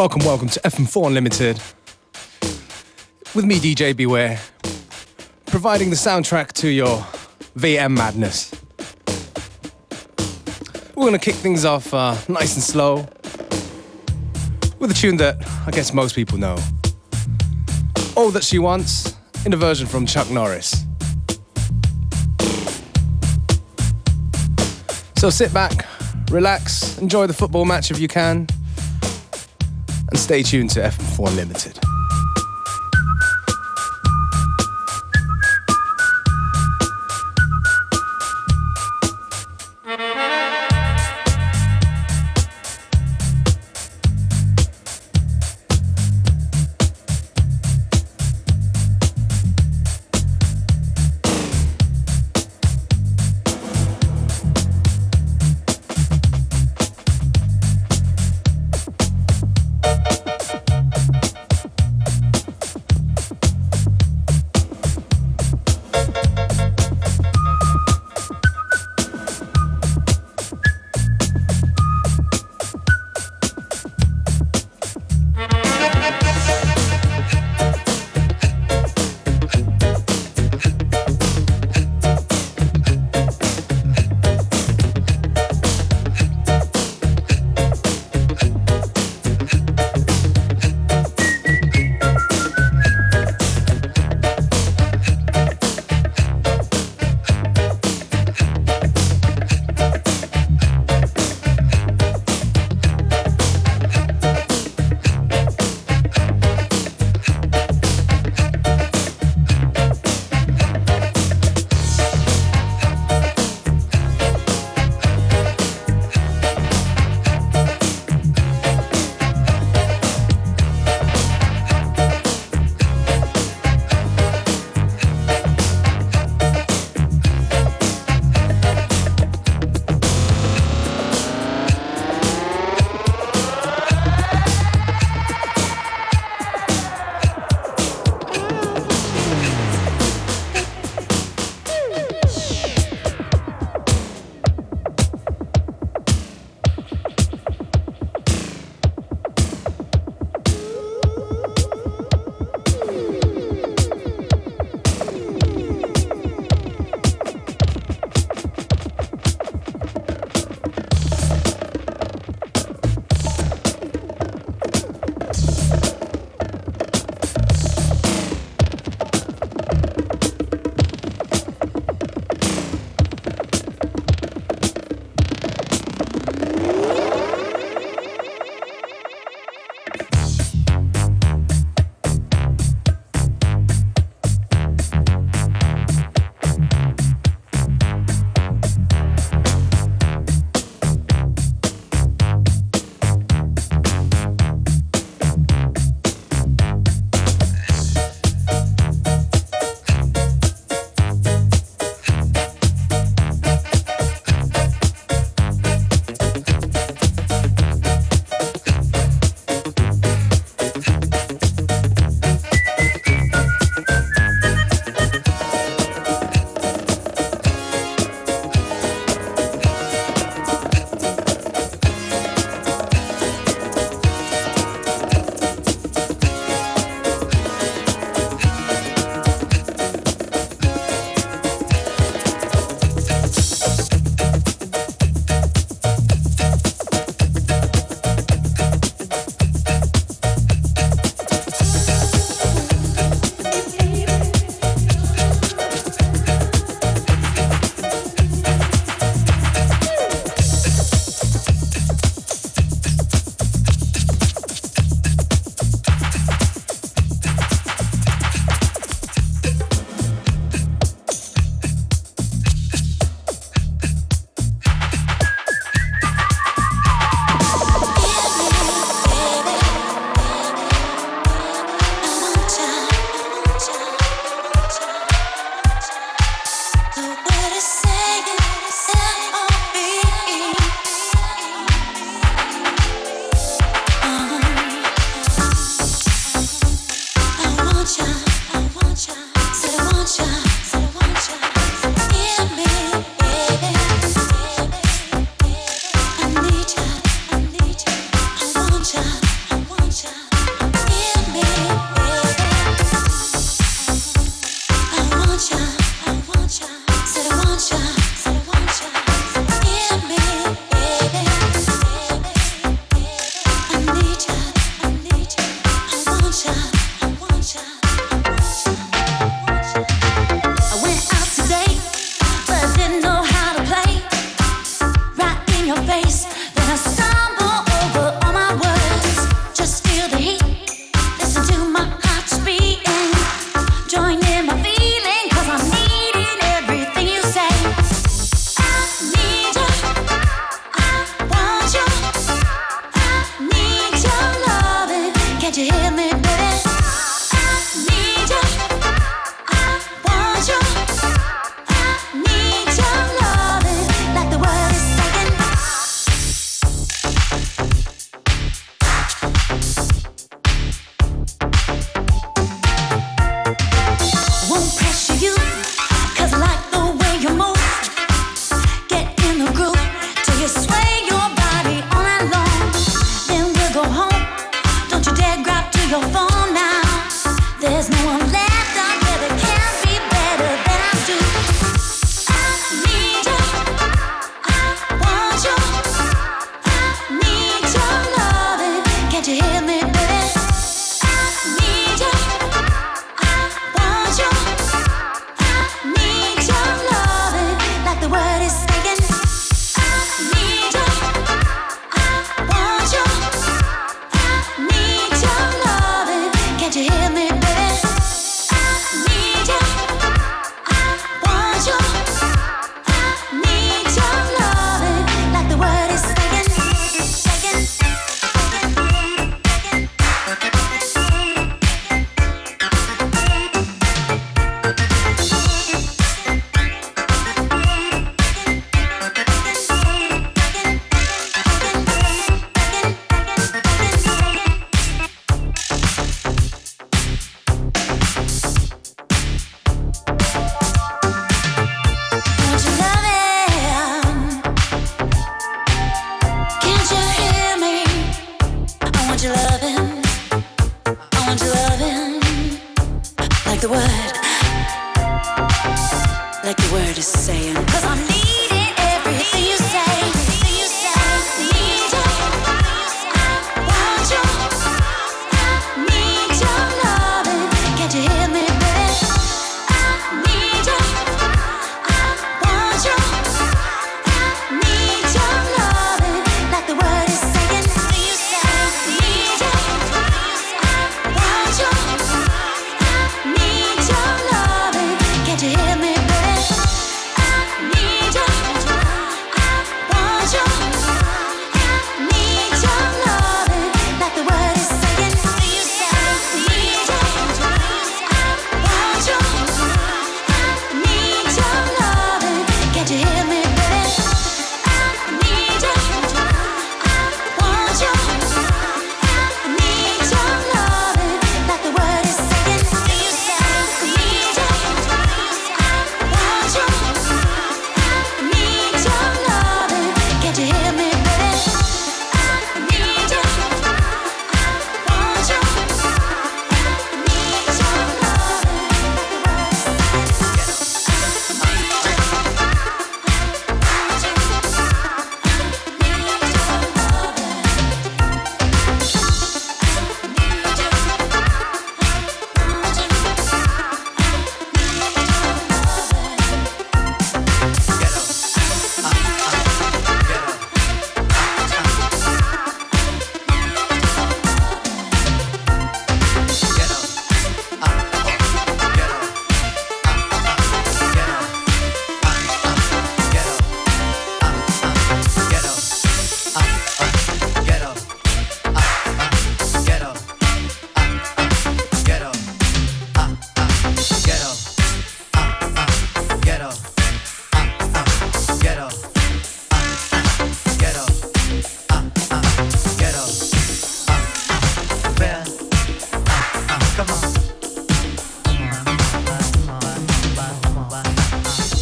Welcome, welcome to FM4 Unlimited. With me, DJ Beware, providing the soundtrack to your VM madness. We're gonna kick things off uh, nice and slow with a tune that I guess most people know. All That She Wants, in a version from Chuck Norris. So sit back, relax, enjoy the football match if you can, and stay tuned to FM4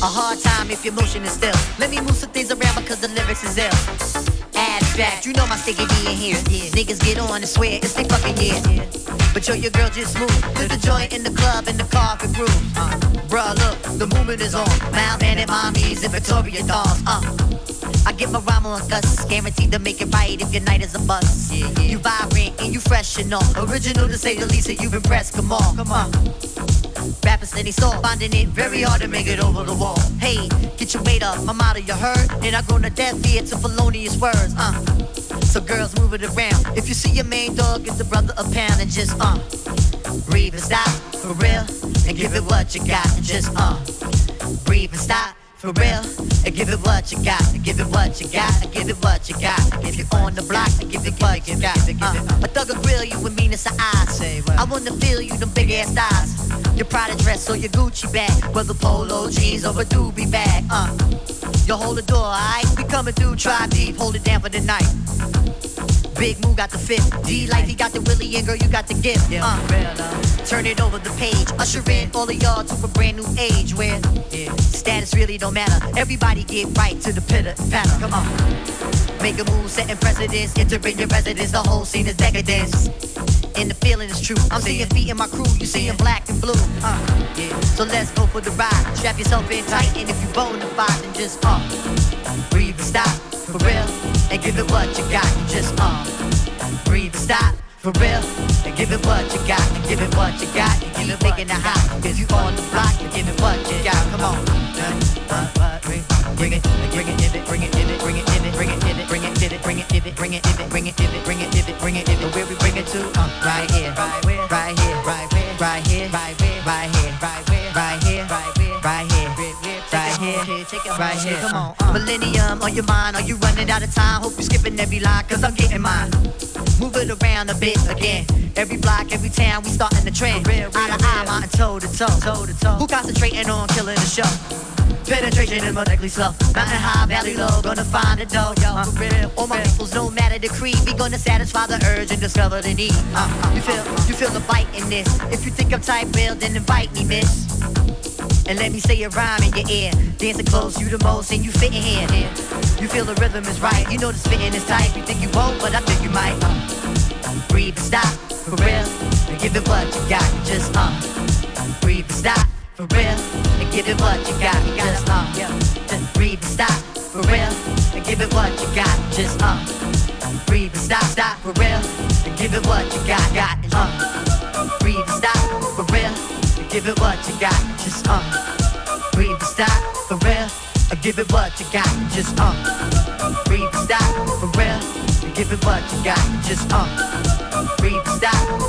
Unlimited. if your motion is still. Let me move some things around because the lyrics is ill. Abstract, you know my sticky D in here. Yeah. Niggas get on and swear it's they fucking year. But yo, your girl just move to the joint in the club in the car for groove. Uh, bruh, look, the movement is on. Mild mannered mommies and Victoria dolls. Uh, I give my rhyme on Gus, guaranteed to make it right if your night is a bust. Yeah, yeah. You vibrant and you fresh and all. Original to say the least, and you've impressed. Come on, come on. Rappers steady stall, finding it very hard to make it over the wall. Hey, get your weight up, motto you heard, and I grown to death ear to felonious words. Uh. So girls move it around. If you see your main dog, give the brother a pound and just uh breathe and stop for real and give it what you got and just uh breathe and stop for real. And give it what you got and give it what you got and give it what you got. And give it on the block and give it what you got. Uh, a thug will grill you with meanness of eyes I wanna feel you them big ass thighs. Your Prada dress or your Gucci bag whether polo jeans or a doobie bag. Uh you hold the door, alright? We coming through, try deep, hold it down for the night. Big Moo got the fit. D Life, he got the Willie, and girl, you got the gift. Yeah, uh, turn it over the page. Usher in all of y'all to a brand new age where yeah, status really don't matter. Everybody get right to the pitter patter. Come on. Make a move, setting precedence, entering your residence. The whole scene is decadence and the feeling is true. I'm seeing feet in my crew, you seeing black and blue. Uh, yeah. So let's go for the ride. Strap yourself in tight, and if you bona fide, then just uh, breathe and stop for real, and give it what you got. You just uh, breathe and stop for real, and give it what you got. And give it what you got. You keep making it hot, cause you on the block. And give it what you got. Come on. Uh, uh, bring it, bring it, bring it, bring it, bring it, bring it, bring it, bring it, bring it, bring it, bring it, bring it, bring it, bring it, bring it, bring it, bring it, where we bring it to? Uh, right here, right here, right here, right here, right here, right here, right here, right here. Come on, Millennium on your mind? Are you running out of time? Hope you're skipping every line, cause I'm getting mine. Move it around a bit again. Every block, every town, we starting the trend. Eye to eye, mountain toe to toe, toe to toe. Who concentrating on killing the show? Penetration is medically slow. Mountain high, valley low, gonna find a dough. Uh, real, all my peoples, no matter the creed, we gonna satisfy the urge and discover the need. Uh, uh, you feel, you feel the fight in this. If you think I'm tight, real, then invite me, miss. And let me say a rhyme in your ear. Dancing close, you the most, and you fit in here. You feel the rhythm is right. You know the spitting is tight. You think you won't, but I think you might. Uh, breathe and stop, for real. And give it what you got. Just uh, breathe and stop, for real. And give it what you got. Just uh, just breathe and stop, for real. And give it what you got. Just uh, breathe and stop, stop, for real. And give it what you got, got. Uh, breathe and stop, for. Give it what you got. Just uh, breathe and stop, for real. And give it what you got. Just uh, breathe and stop, for real. And give it what you got. Just uh, breathe and stop.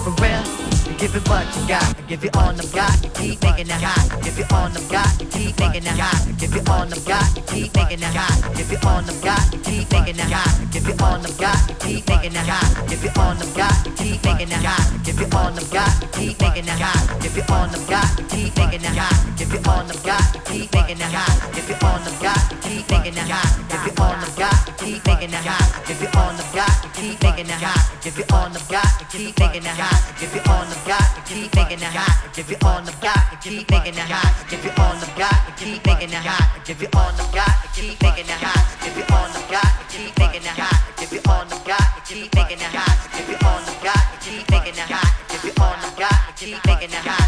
Give it what you got, give it on the block, keep making it hot. Give it on the block, keep making it hot. Give it on the block, keep making it hot. Give it on the block, keep making it hot. Give it on the block, keep making it hot. Give it on the block, keep making it hot. Give it on the block, keep making it hot. Give it on the block, keep making it hot. Give it on the block, keep making it hot. Give it on the block, keep making it hot. Give it on the block, keep making it hot. Give it on the block, keep making it hot. Give it on the block, keep making it hot. Give it on the block, keep making it hot. Give it on the block, keep making it hot. Give it on the block, keep making it hot. Give it on the block, keep making it hot. Give it on the block, keep making it hot. Give it on the block, keep making it hot. Give it on the block, keep making it hot. Give it on the block, keep making it hot.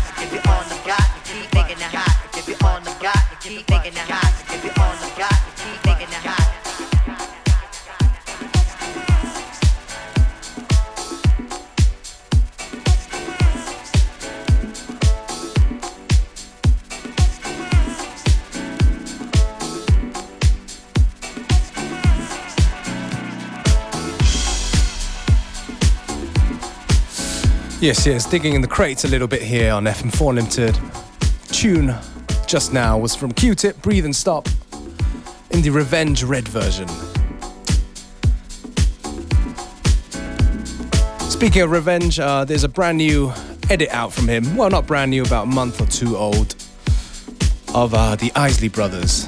Yes, yes, digging in the crates a little bit here on FM4 Limited. Tune just now was from Q-Tip, Breathe and Stop, in the Revenge Red version. Speaking of Revenge, uh, there's a brand new edit out from him. Well, not brand new, about a month or two old, of uh, the Isley Brothers,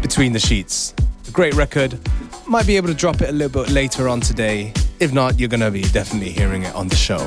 Between the Sheets. A great record. Might be able to drop it a little bit later on today. If not, you're gonna be definitely hearing it on the show.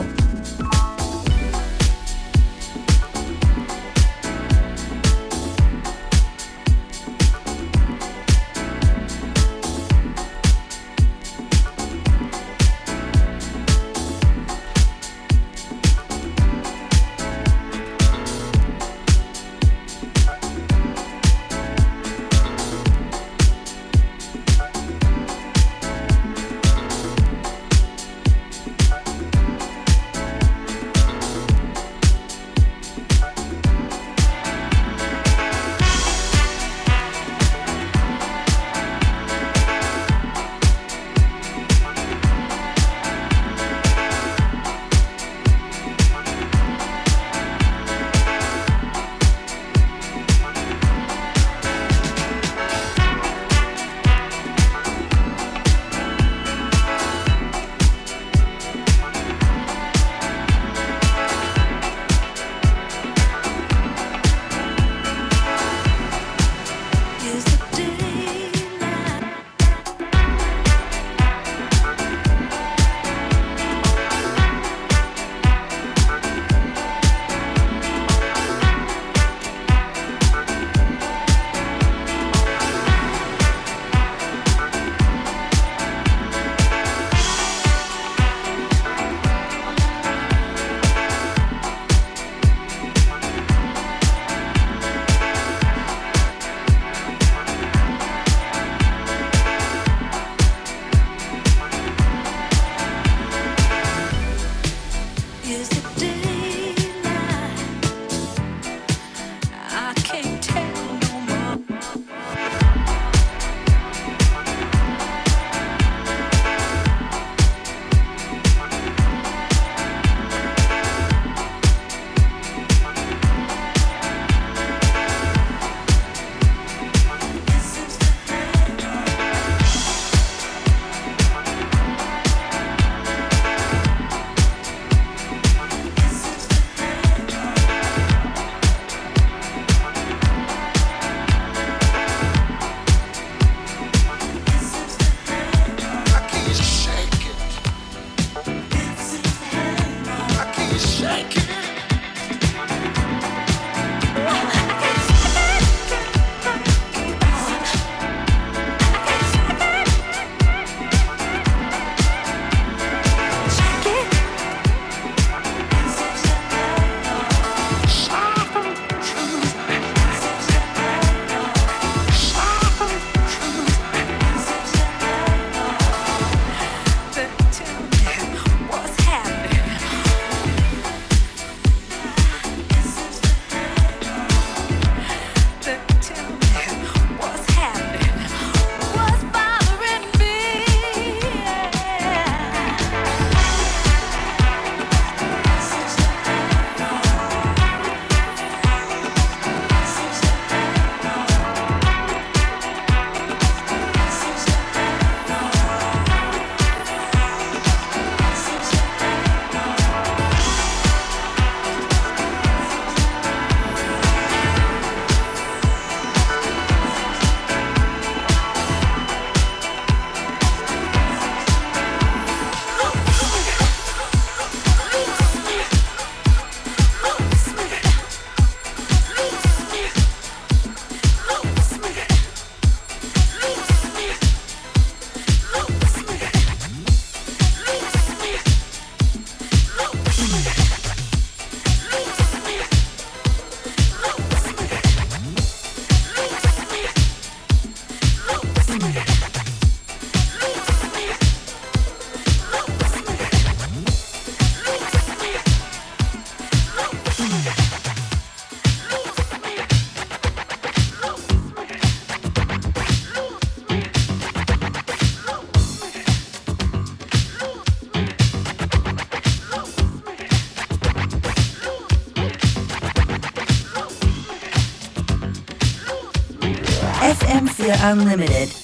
Unlimited.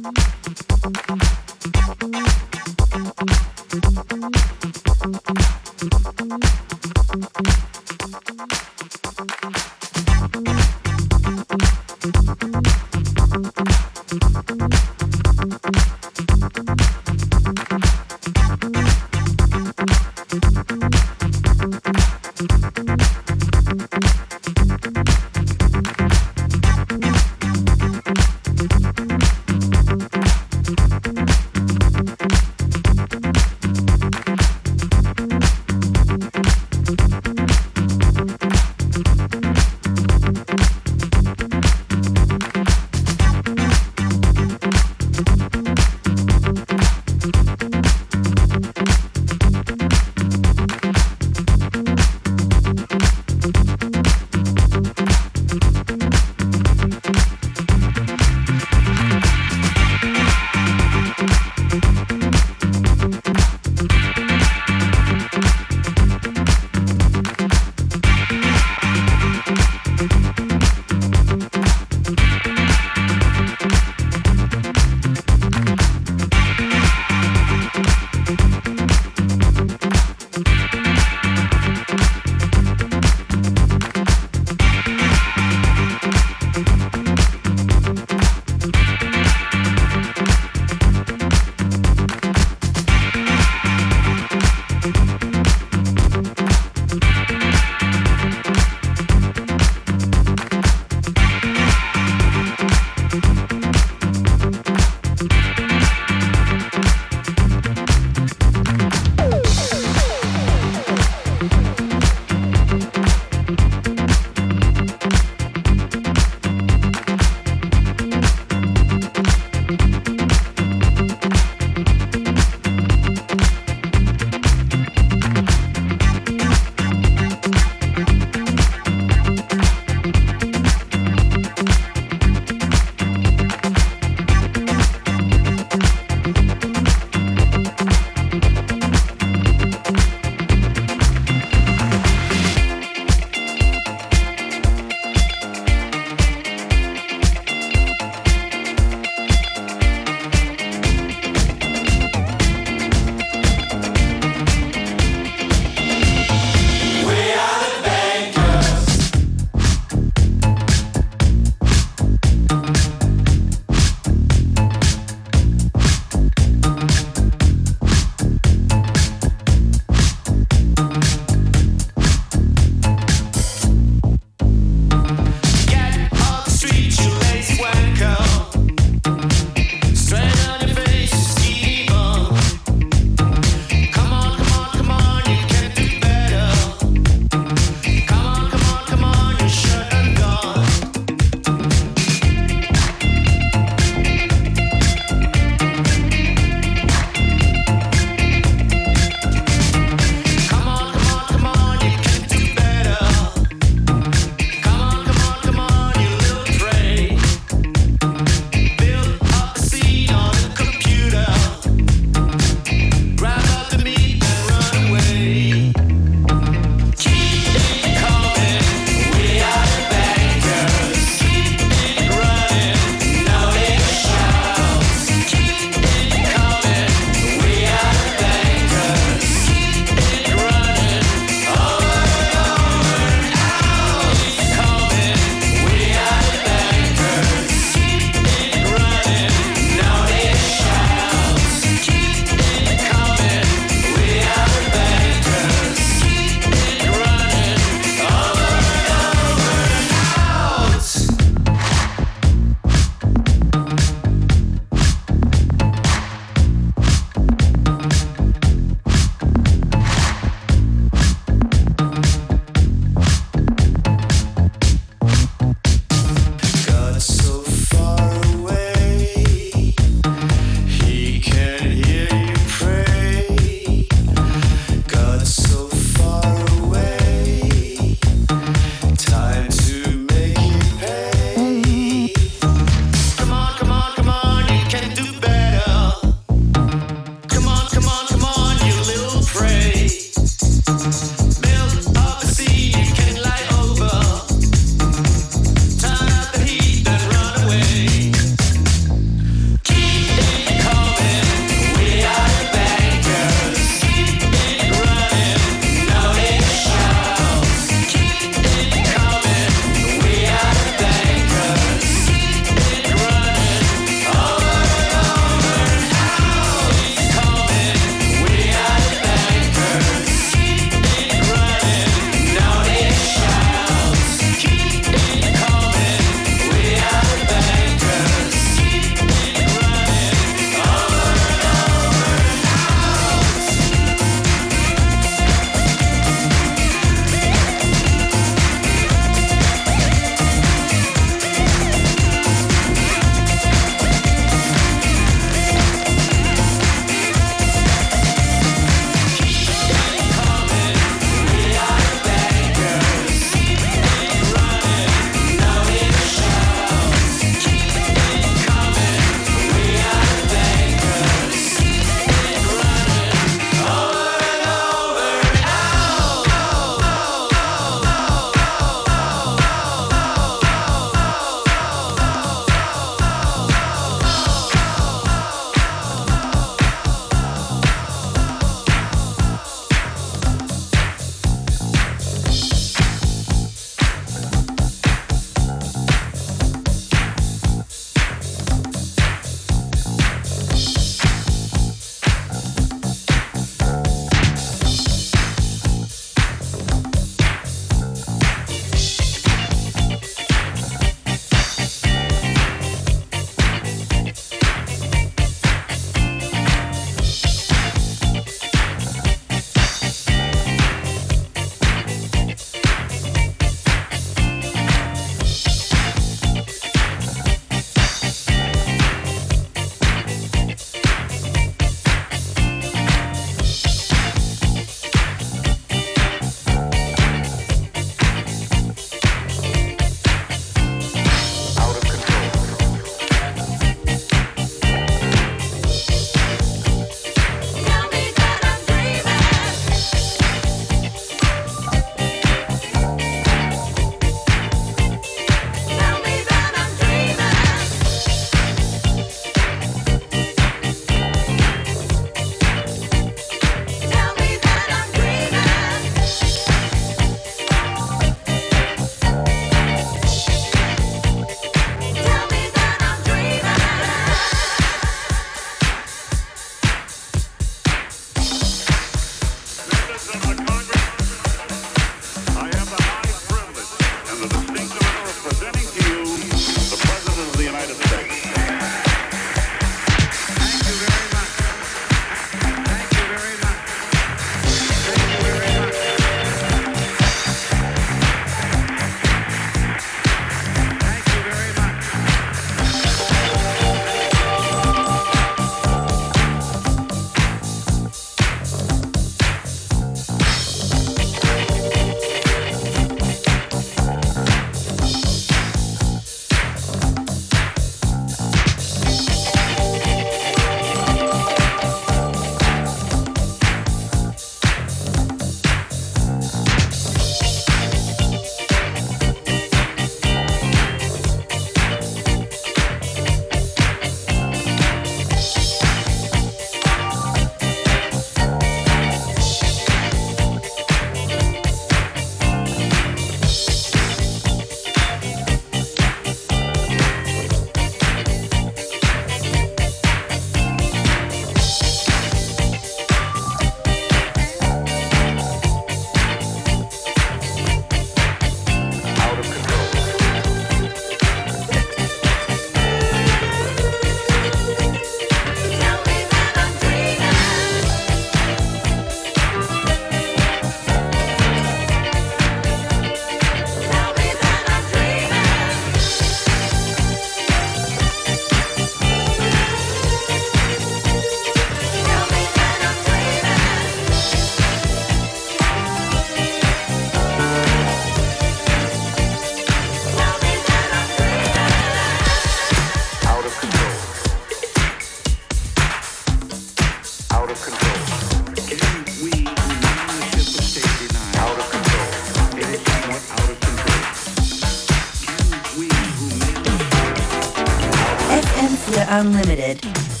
Unlimited.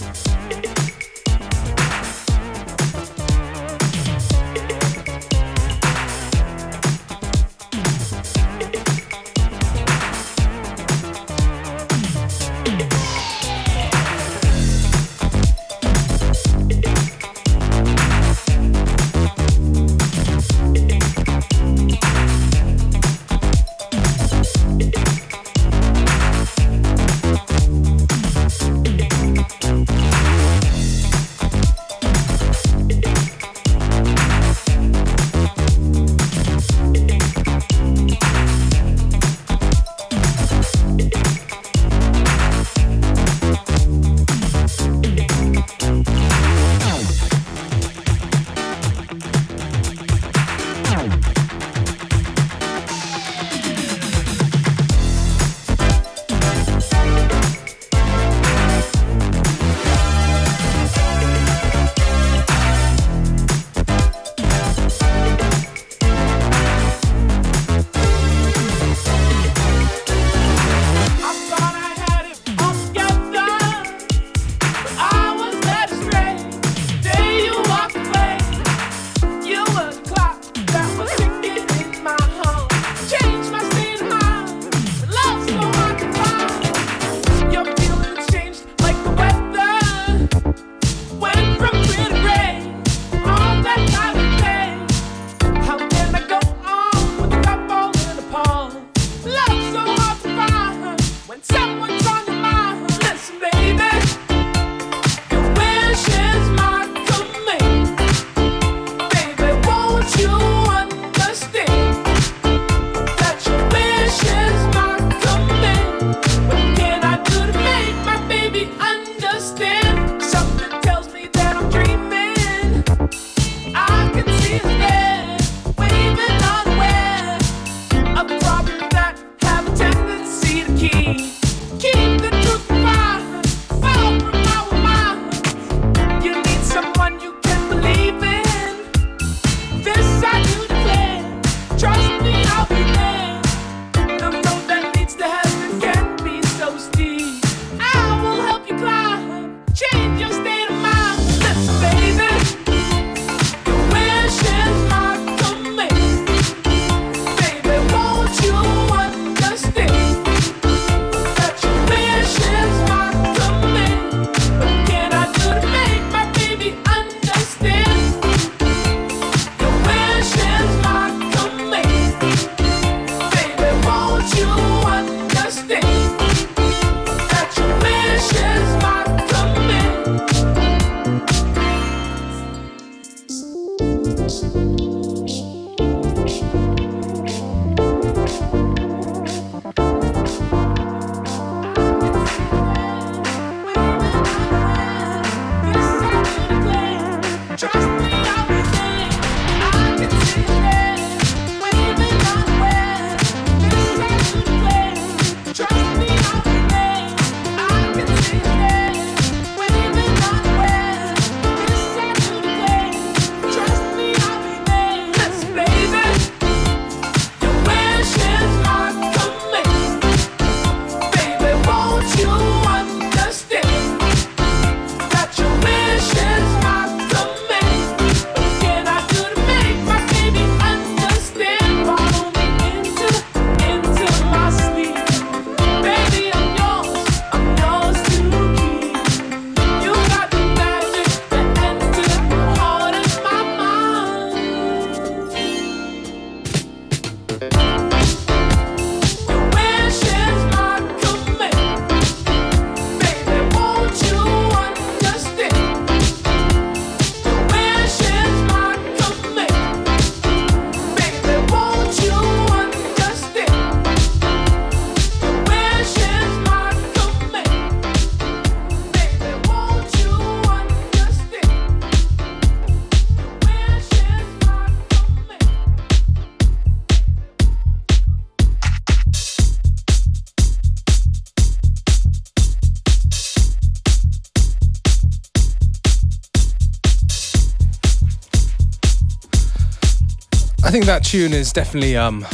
I think that tune is definitely um,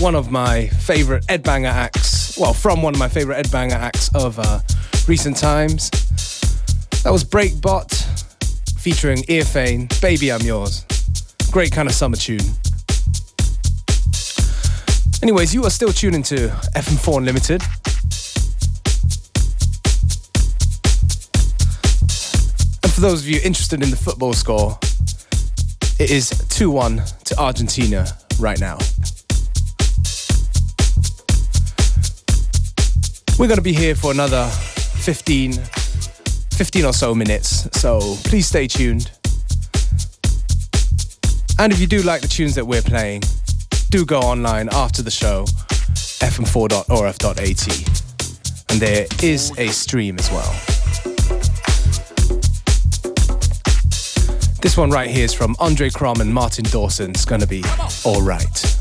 one of my favorite Ed Banger acts. Well, from one of my favorite Ed Banger acts of uh, recent times. That was Breakbot featuring Irfane, Baby I'm Yours. Great kind of summer tune. Anyways, you are still tuning to FM4 Unlimited. And for those of you interested in the football score, it is 2 1 to Argentina right now. We're going to be here for another 15, 15 or so minutes, so please stay tuned. And if you do like the tunes that we're playing, do go online after the show, fm4.orf.at, and there is a stream as well. This one right here is from Andre Crom and Martin Dawson. It's gonna be alright.